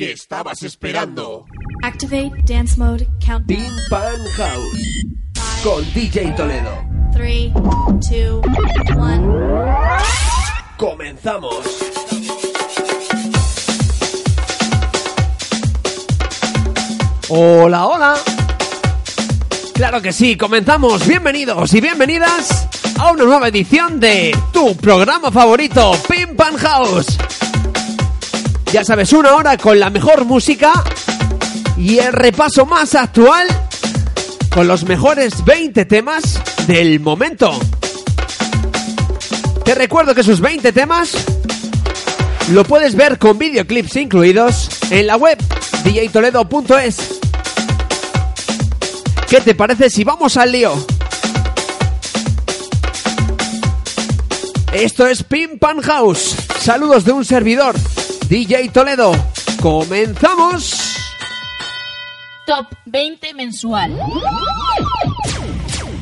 que estabas esperando. Activate dance mode countdown. Pin Pan House con DJ Toledo. 3, 2, 1. Comenzamos. Hola, hola. Claro que sí, comenzamos. Bienvenidos y bienvenidas a una nueva edición de tu programa favorito, Pin Pan House. Ya sabes, una hora con la mejor música y el repaso más actual con los mejores 20 temas del momento. Te recuerdo que esos 20 temas lo puedes ver con videoclips incluidos en la web djtoledo.es. ¿Qué te parece si vamos al lío? Esto es Pim Pan House. Saludos de un servidor, DJ Toledo. ¡Comenzamos! Top 20 mensual.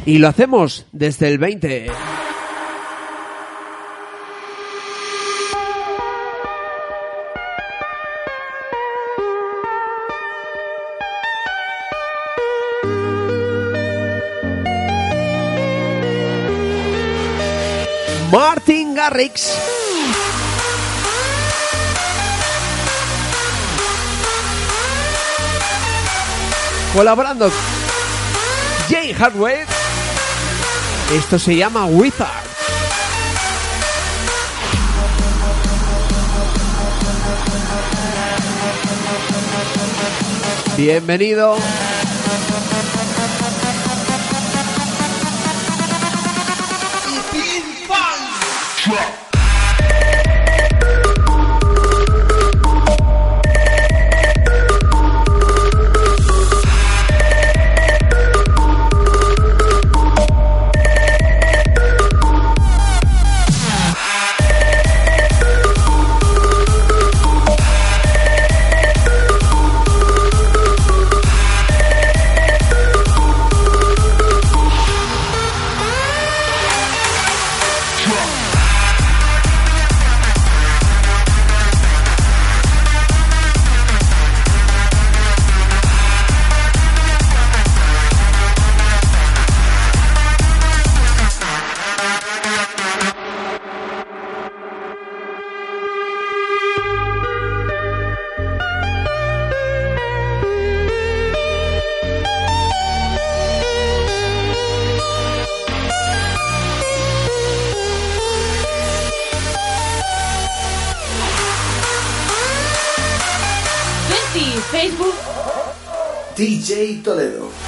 Y lo hacemos desde el 20. Martin Garrix. Colaborando Jay Hardware. Esto se llama Wizard. Bienvenido. DJ Toledo.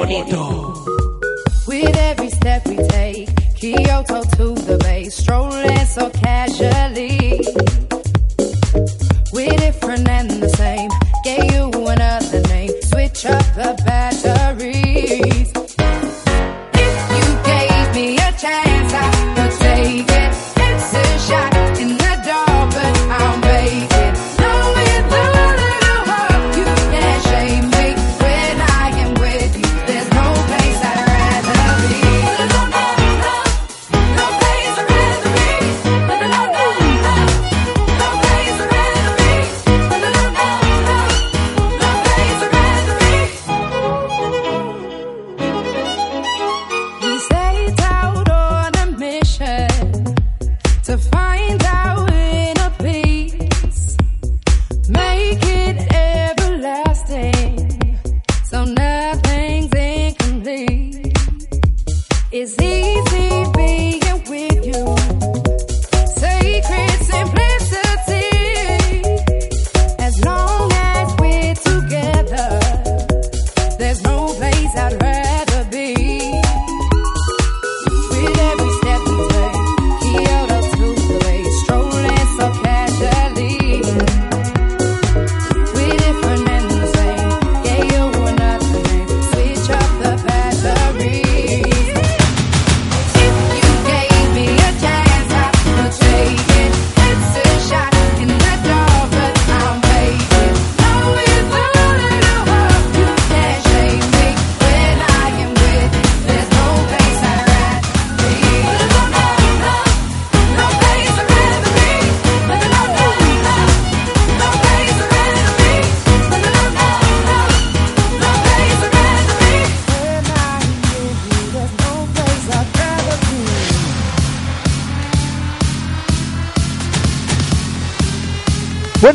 Bonito!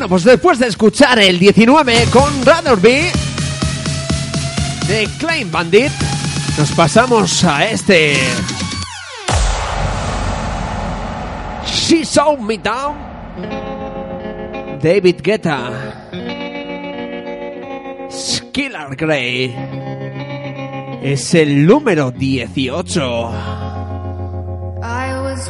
Pues después de escuchar el 19 con Rutherby de Klein Bandit, nos pasamos a este. She Saw Me Down. David Guetta. Skillar Grey. Es el número 18. I was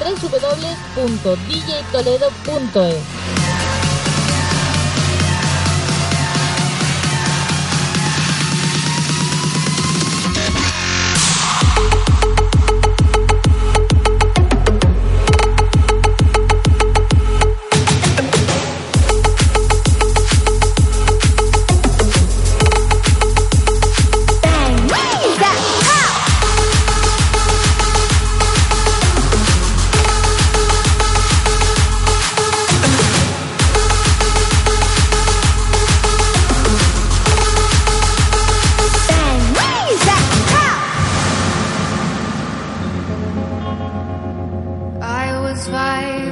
www.djtoledo.es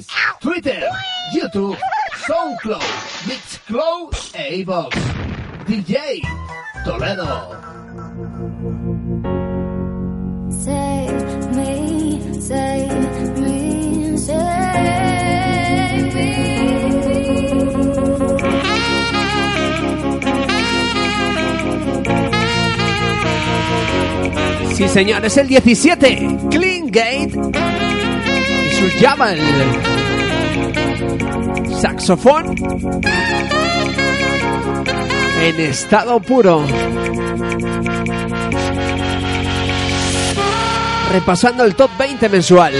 MySpace, Twitter, YouTube, SoundCloud, Mixcloud e iVoox. DJ Toledo. Save me, save me, save me. Sí, señor, es el 17. Clean Gate. Y su llama el saxofón. En estado puro. Repasando el top 20 mensual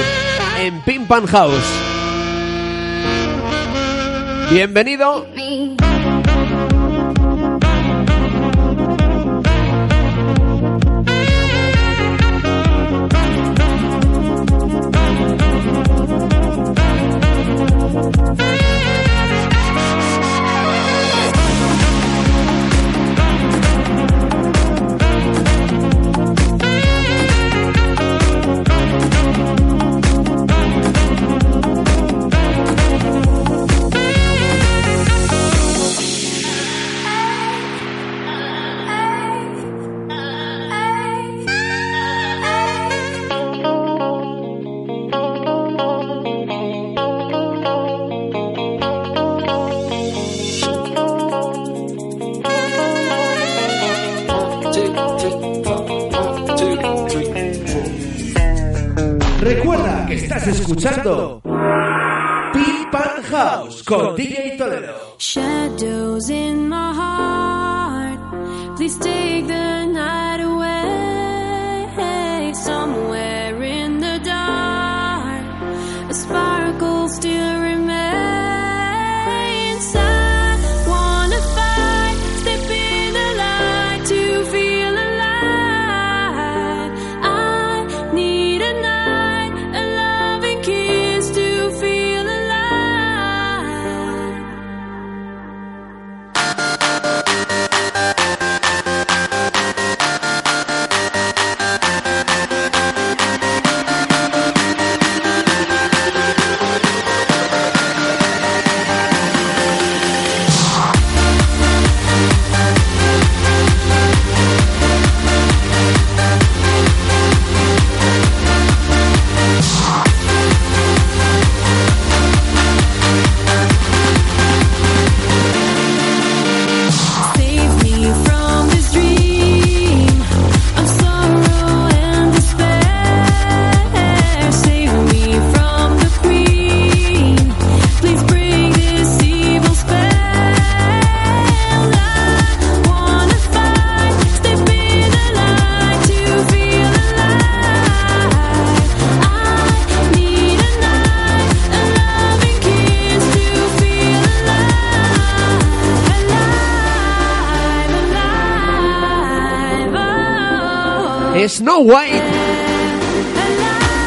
en Pin Pan House. Bienvenido. Estás escuchando Pin Pan House con DJ Toledo. Shadows in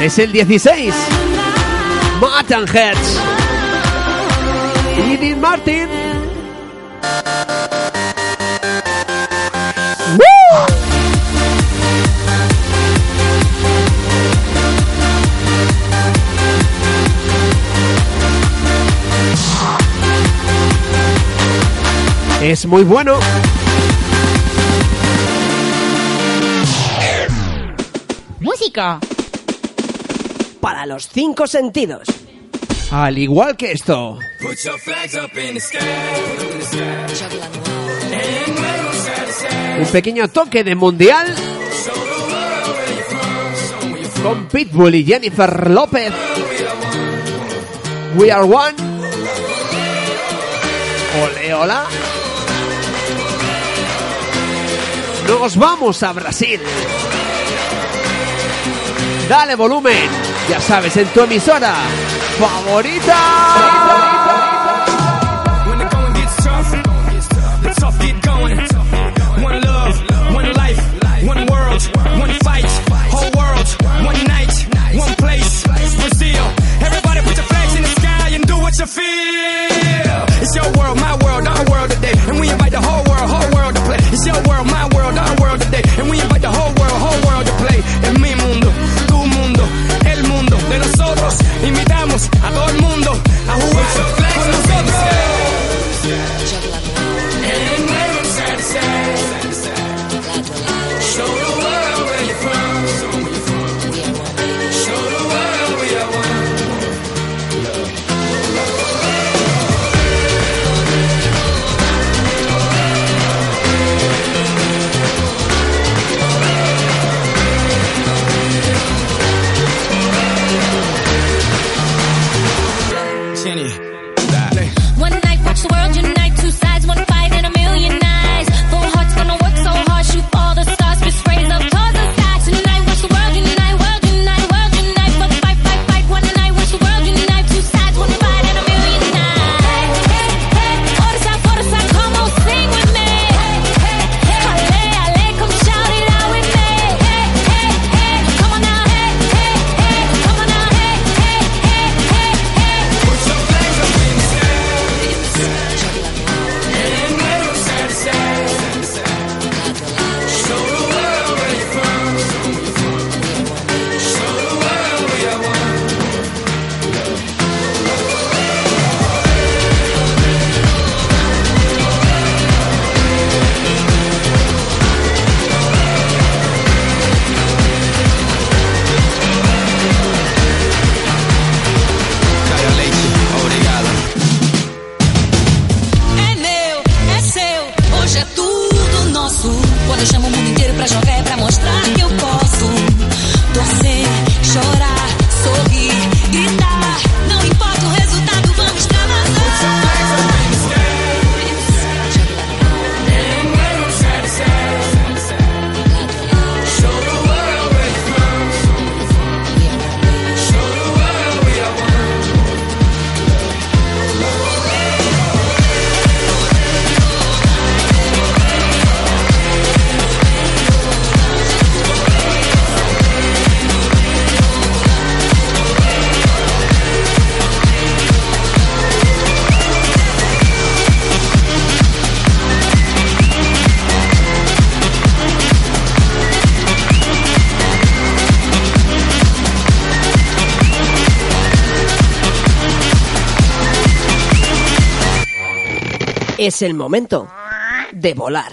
Es el 16. Matan Heads. Martin. ¡Woo! es muy bueno. Música para los cinco sentidos. Al igual que esto. Un pequeño toque de mundial con Pitbull y Jennifer López. We are one. Ole, hola. Nos vamos a Brasil. Dale volumen ya sabes, en tu emisora favorita. es el momento de volar.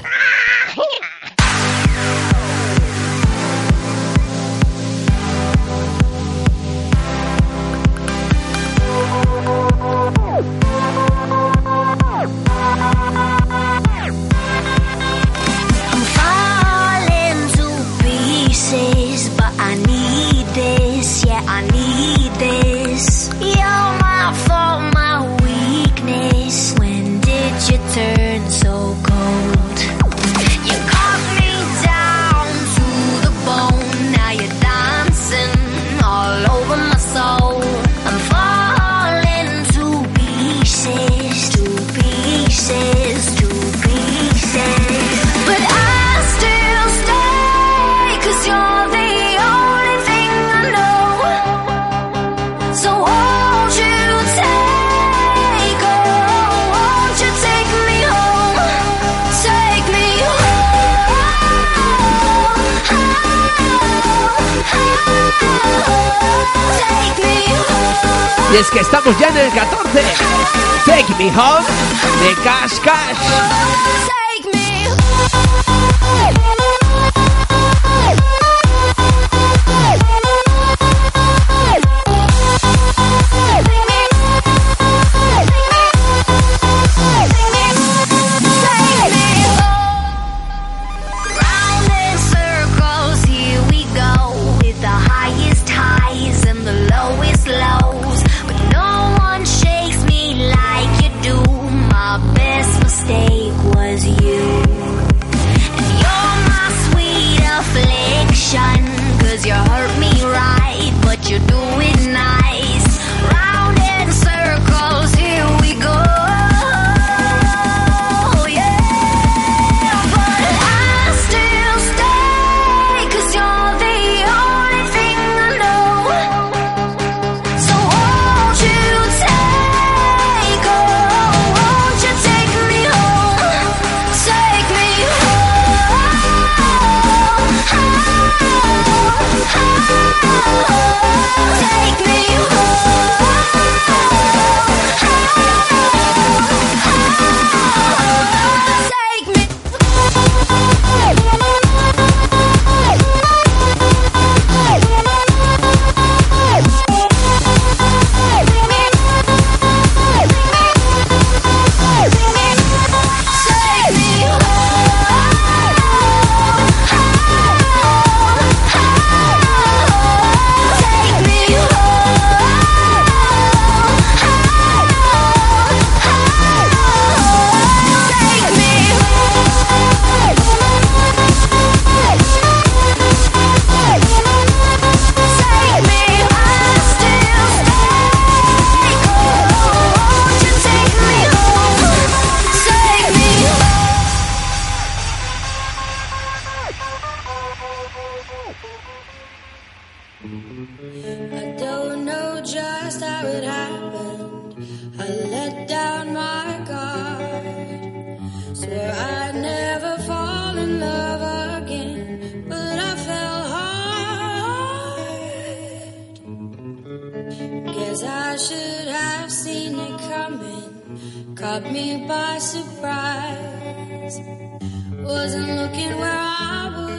Y es que estamos ya en el 14. Take me home de Cash Cash. Hurt me right, but you do it nice.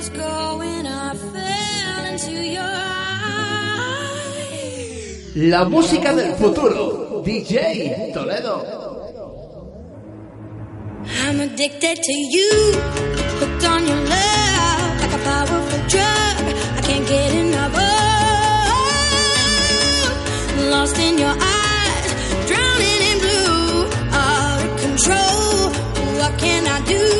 Was going. I fell into your eyes. La música del futuro. DJ Toledo. I'm addicted to you, hooked on your love like a powerful drug. I can't get enough of. Lost in your eyes, drowning in blue, out of control. What can I do?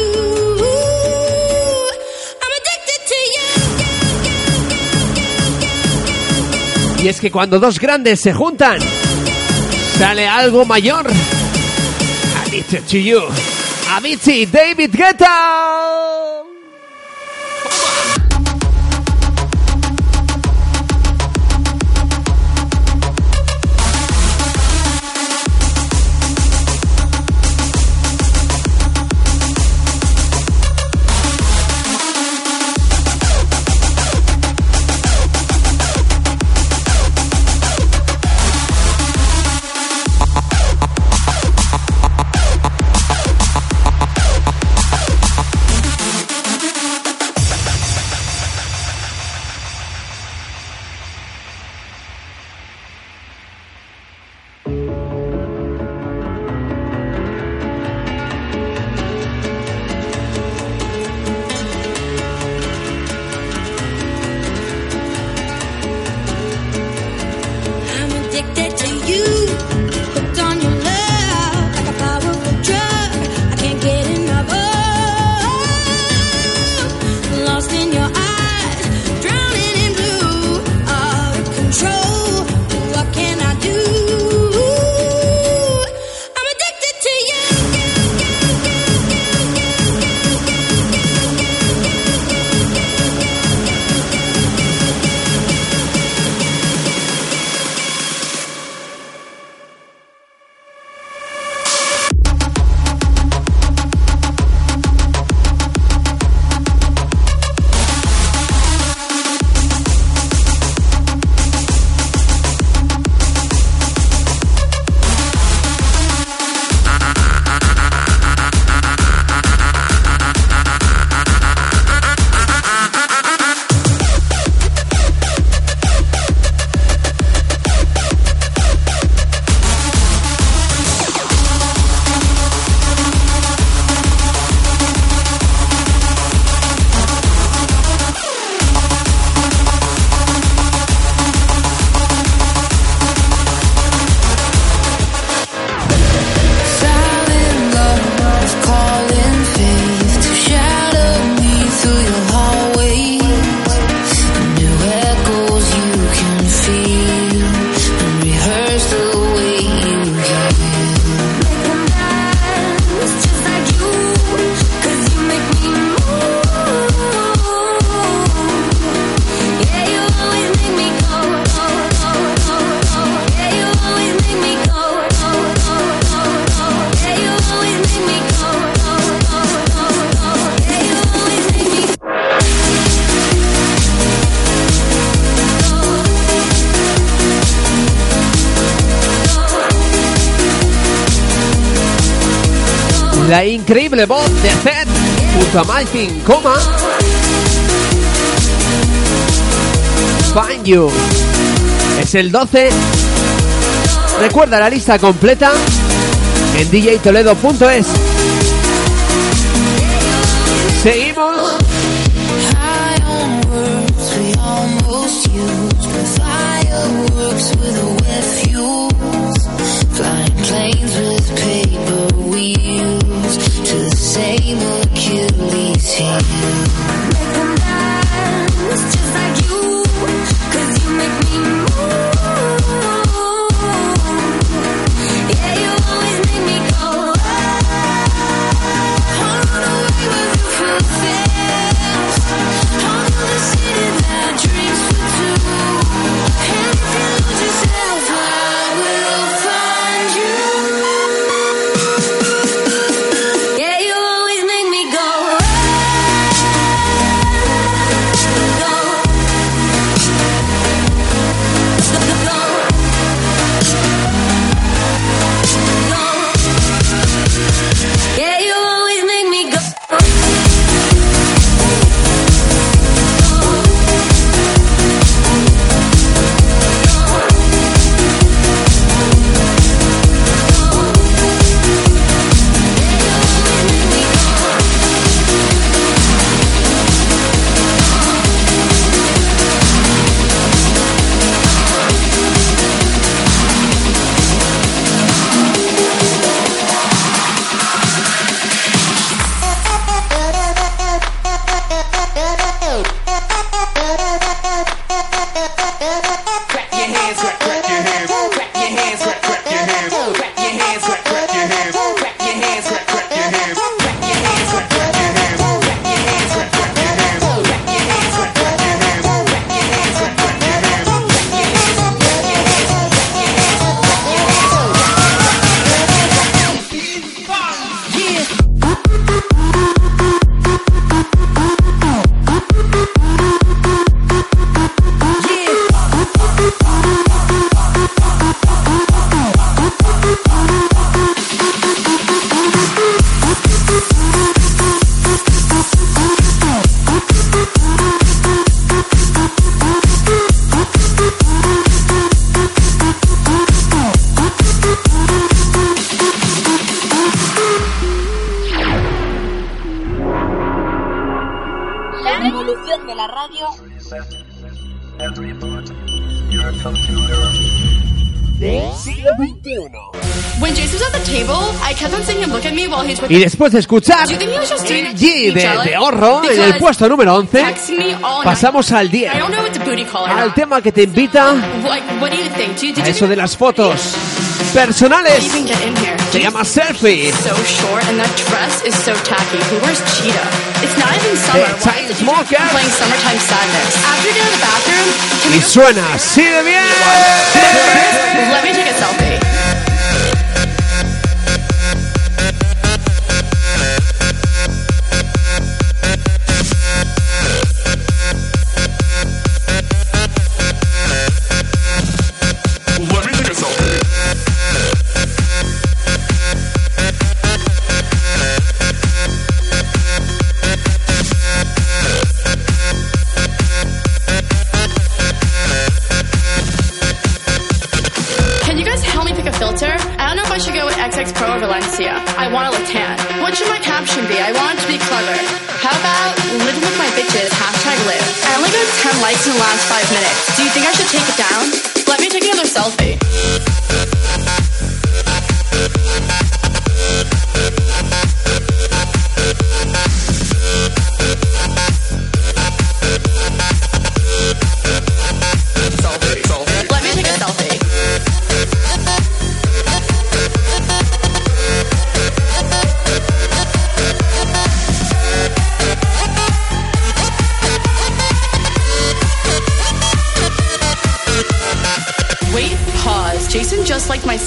Y es que cuando dos grandes se juntan, sale algo mayor. Addicted to you. Avicii, David Guetta. increíble voz de Zed junto a Malkin, coma. Find You. Es el 12. Recuerda la lista completa en djtoledo.es. Y después de escuchar el G de, de Horro, en el puesto número 11, pasamos al 10. Al tema que te invita a eso de las fotos personales. Se llama selfie. Eh, y suena. así de bien. Let me take a selfie. 10 likes in the last five minutes. Do you think I should take it down? Let me take another selfie.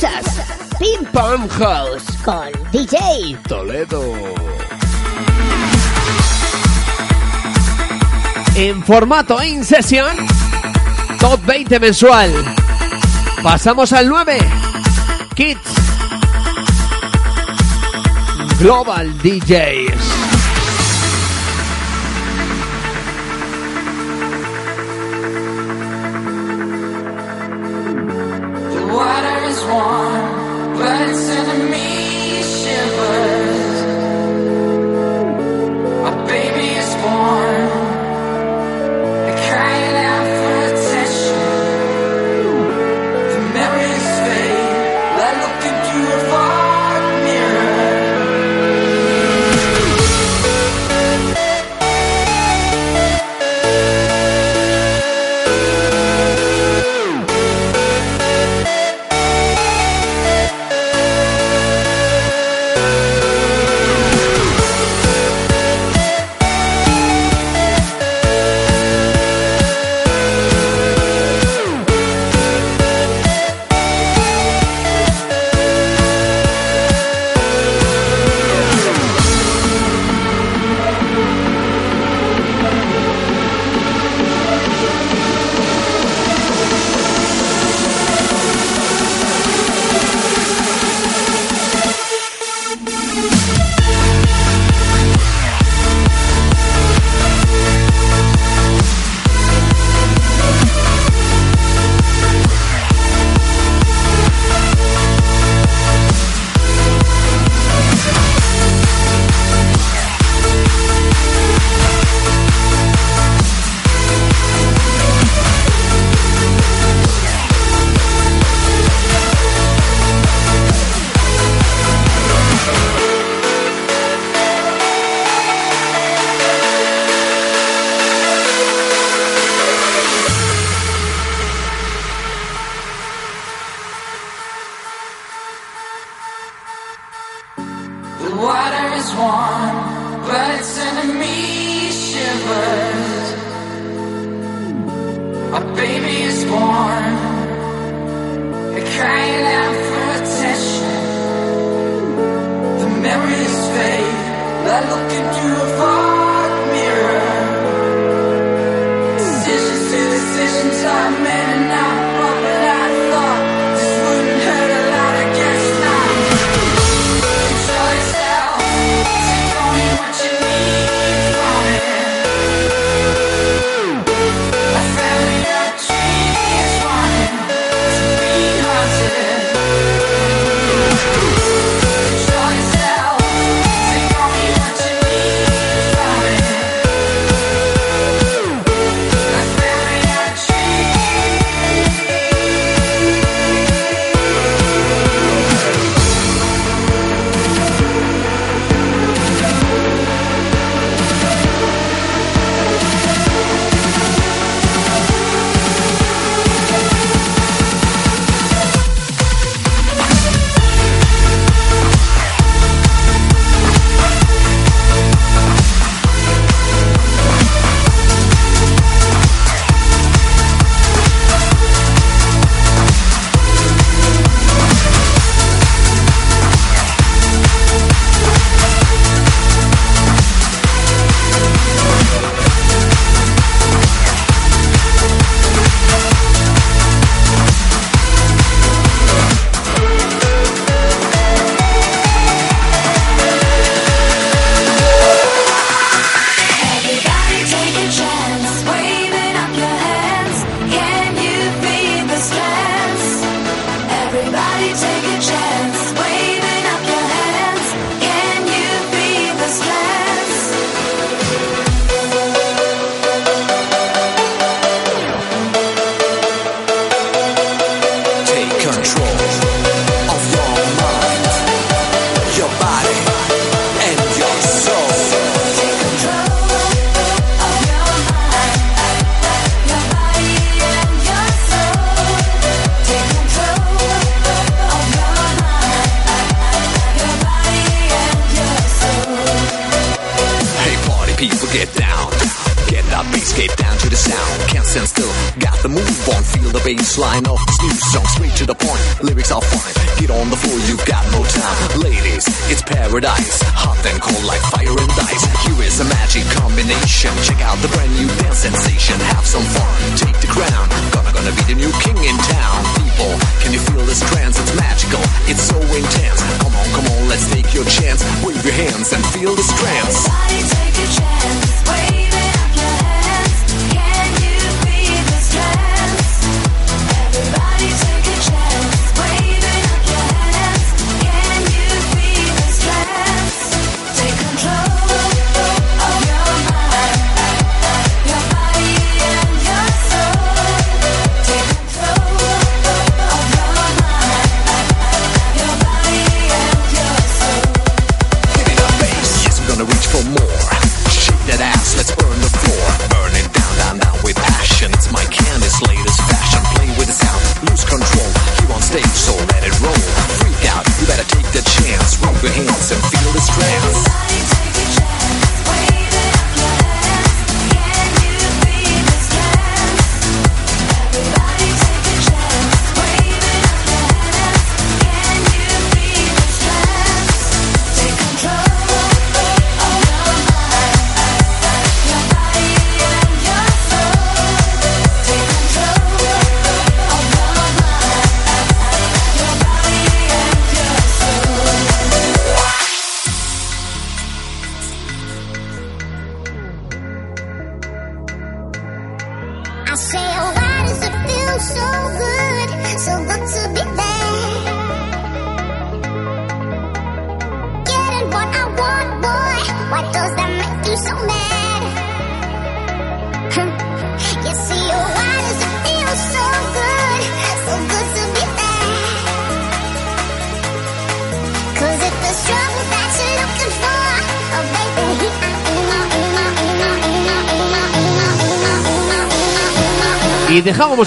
Escuchas Ping Pong House con DJ Toledo. En formato in session, top 20 mensual. Pasamos al 9. Kids. Global DJs.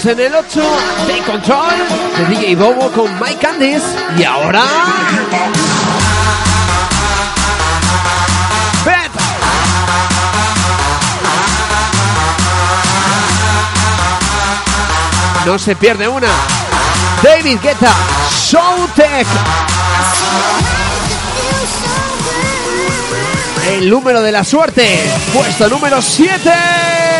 En el 8, Take Control, de DJ Bobo con Mike Candice. Y ahora... ¡Bet! No se pierde una. David Guetta, Showtech. El número de la suerte, puesto número 7.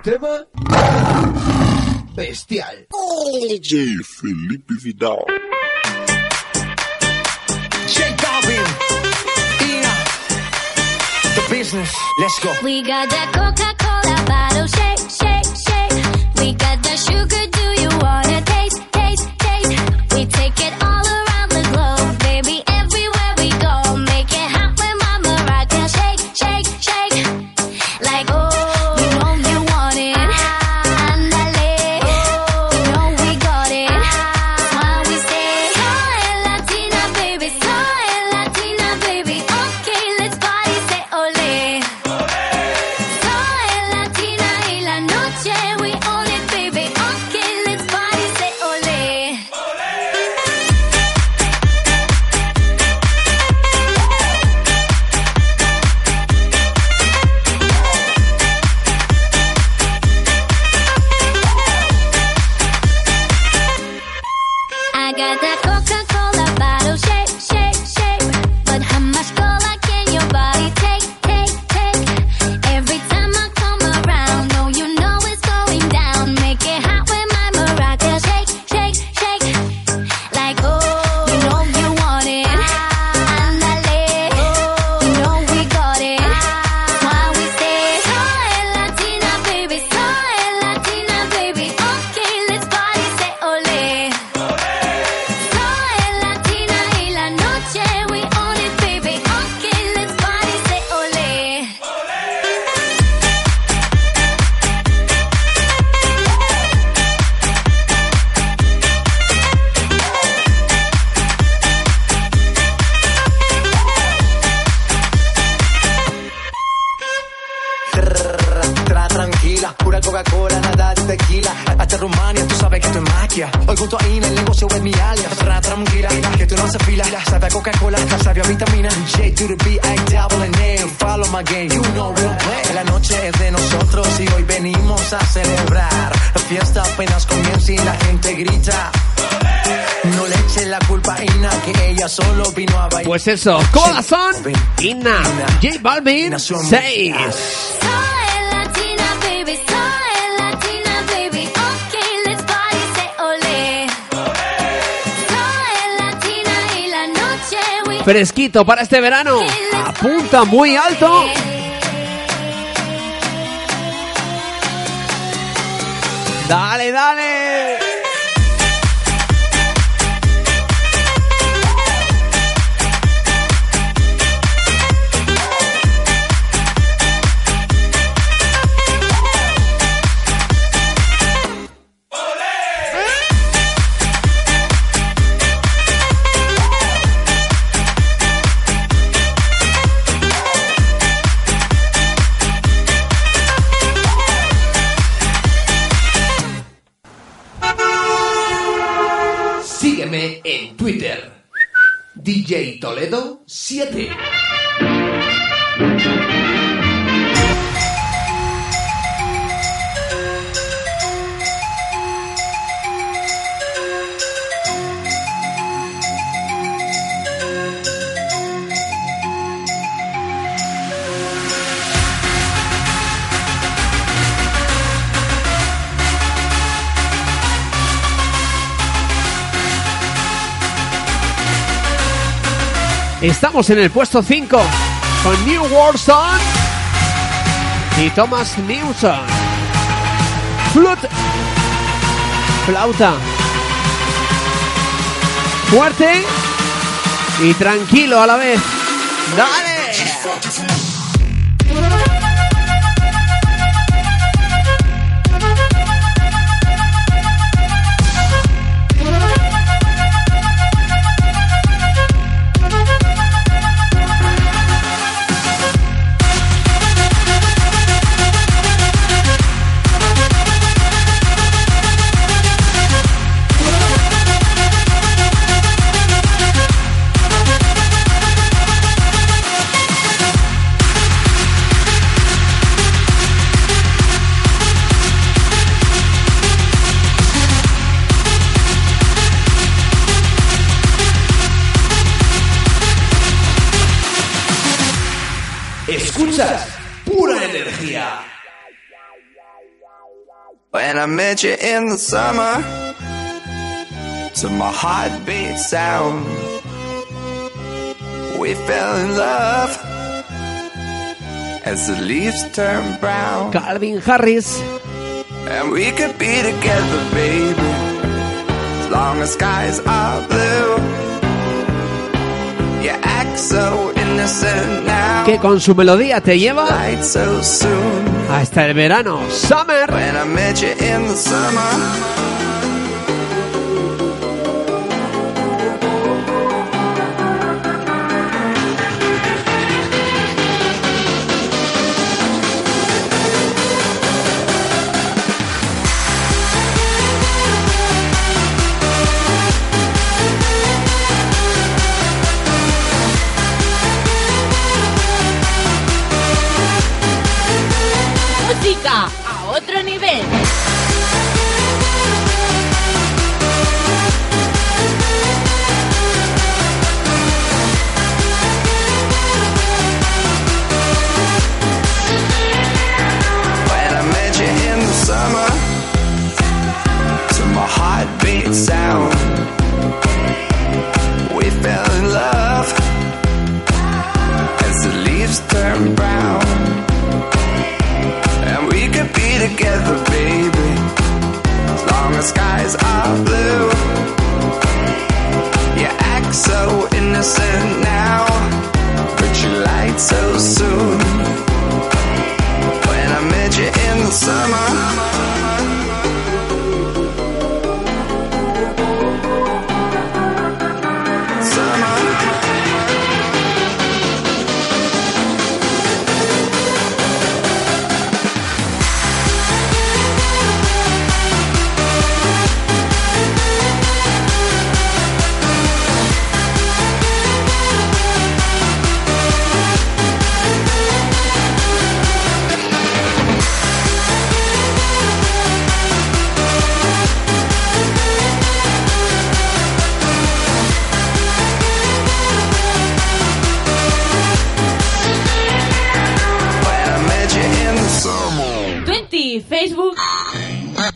un tema bestial. J. Felipe Vidal. J Balvin. Ina. The business. Let's go. We got that Coca-Cola bottle shake, shake, shake. We got that sugar, do you want it? Pues eso, Corazón, Ina, J Balvin, 6. Fresquito para este verano, apunta muy alto. Dale, dale. Estamos en el puesto 5 con New Warson y Thomas Newson. Flut. Flauta. Fuerte y tranquilo a la vez. ¡Dale! I met you in the summer to my heartbeat sound. We fell in love as the leaves turn brown. Calvin Harris. And we could be together, baby, as long as skies are blue. You act so innocent now. Que con su melodía te lleva. Light so soon. hasta el verano. Summer. When I met you in the summer.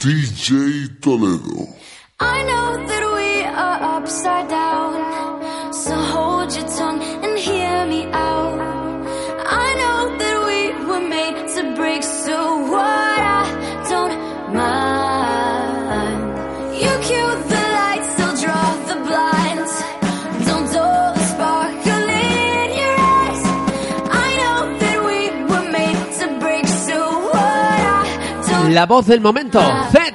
DJ Toledo. I know that we are upside down. la voz del momento, Zed.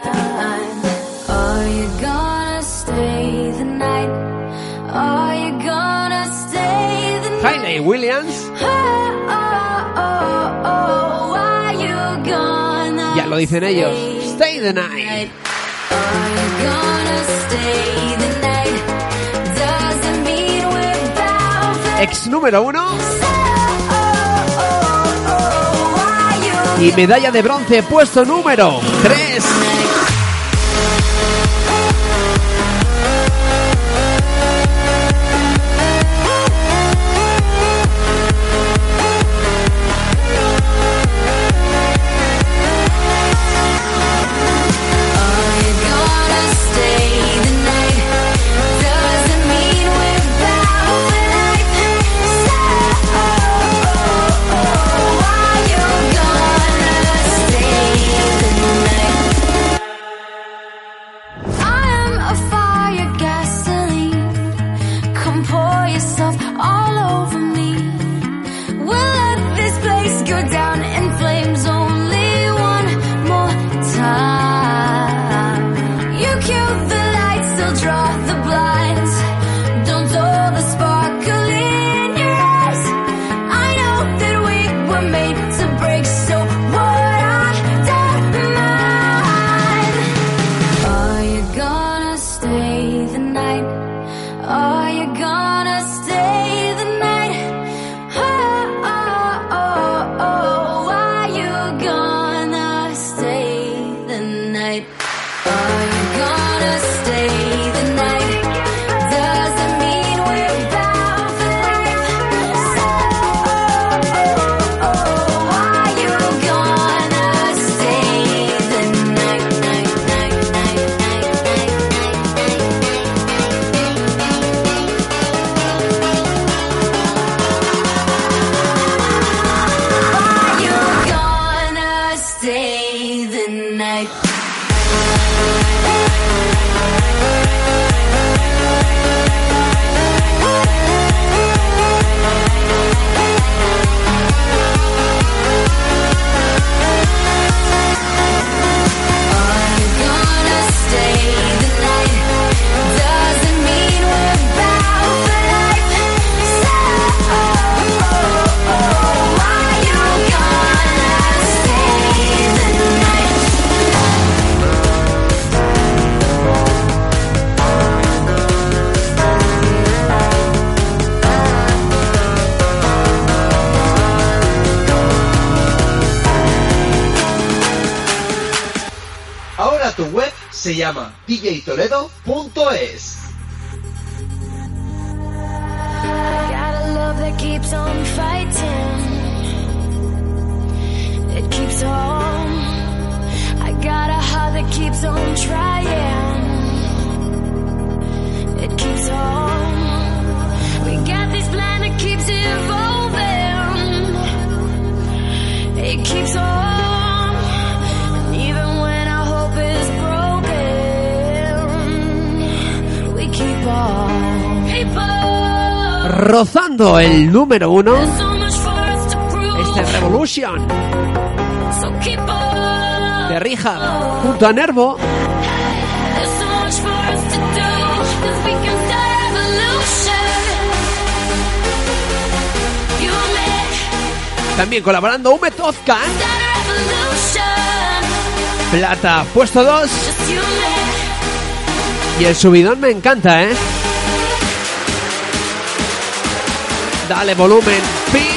Hayley Williams. Ya lo dicen ellos. Stay the night. Ex número uno. y medalla de bronce puesto número 3. djtoledo.es. Rozando el número uno, este Revolution de Rehab junto a Nervo. También colaborando Ume Tozcan, revolution. Plata, puesto 2. Just you and me. Y el subidón me encanta, ¿eh? Dale volumen. Pim,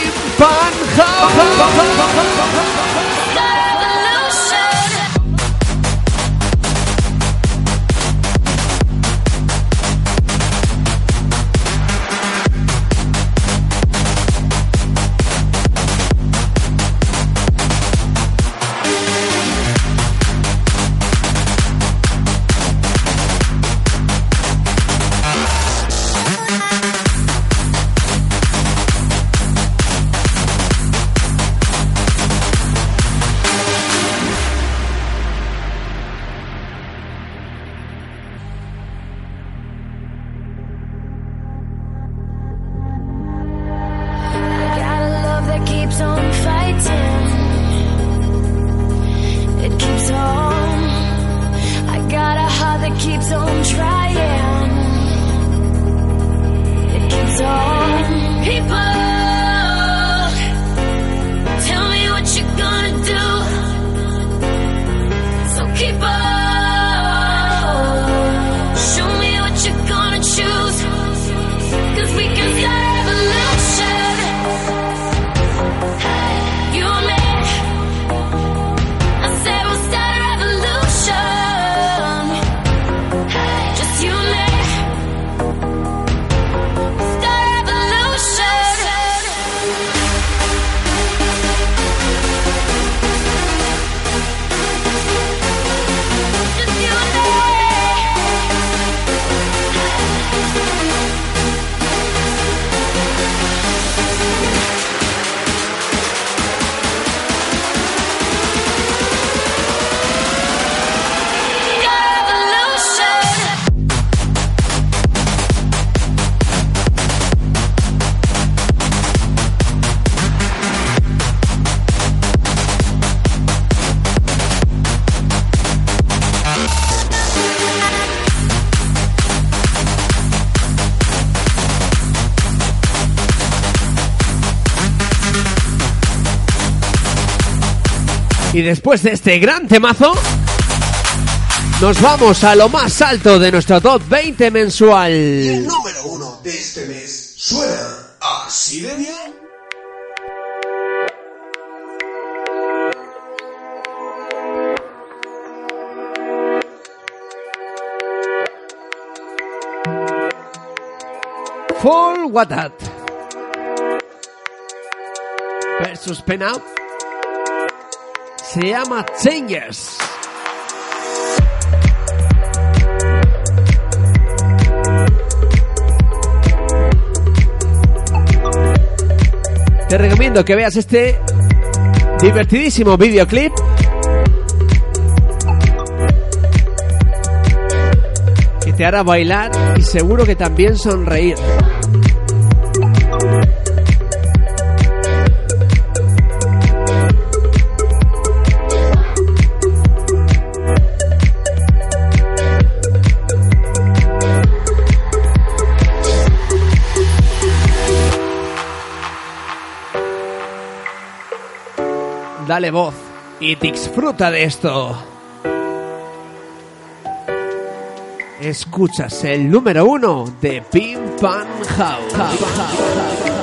Y después de este gran temazo, nos vamos a lo más alto de nuestro top 20 mensual. El número uno de este mes suena así de bien. Full What That. Versus Pen Out. Se llama Changes. Te recomiendo que veas este divertidísimo videoclip que te hará bailar y seguro que también sonreír. Dale voz y disfruta de esto. Escuchas el número uno de Pim Pam House.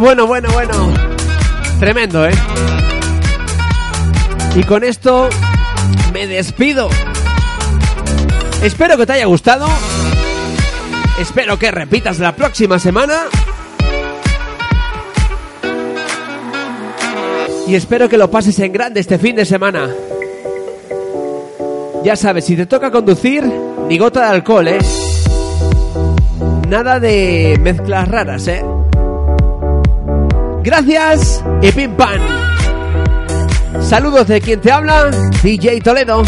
Bueno, bueno, bueno. Tremendo, ¿eh? Y con esto me despido. Espero que te haya gustado. Espero que repitas la próxima semana. Y espero que lo pases en grande este fin de semana. Ya sabes, si te toca conducir, ni gota de alcohol, ¿eh? Nada de mezclas raras, ¿eh? Gracias y pim pam. Saludos de quien te habla, DJ Toledo.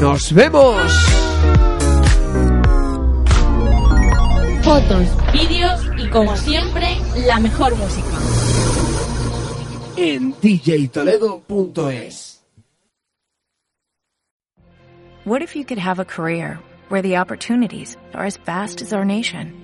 Nos vemos. Fotos, vídeos y como siempre, la mejor música. En djtoledo.es. What if you could have a career where the opportunities are as vast as our nation,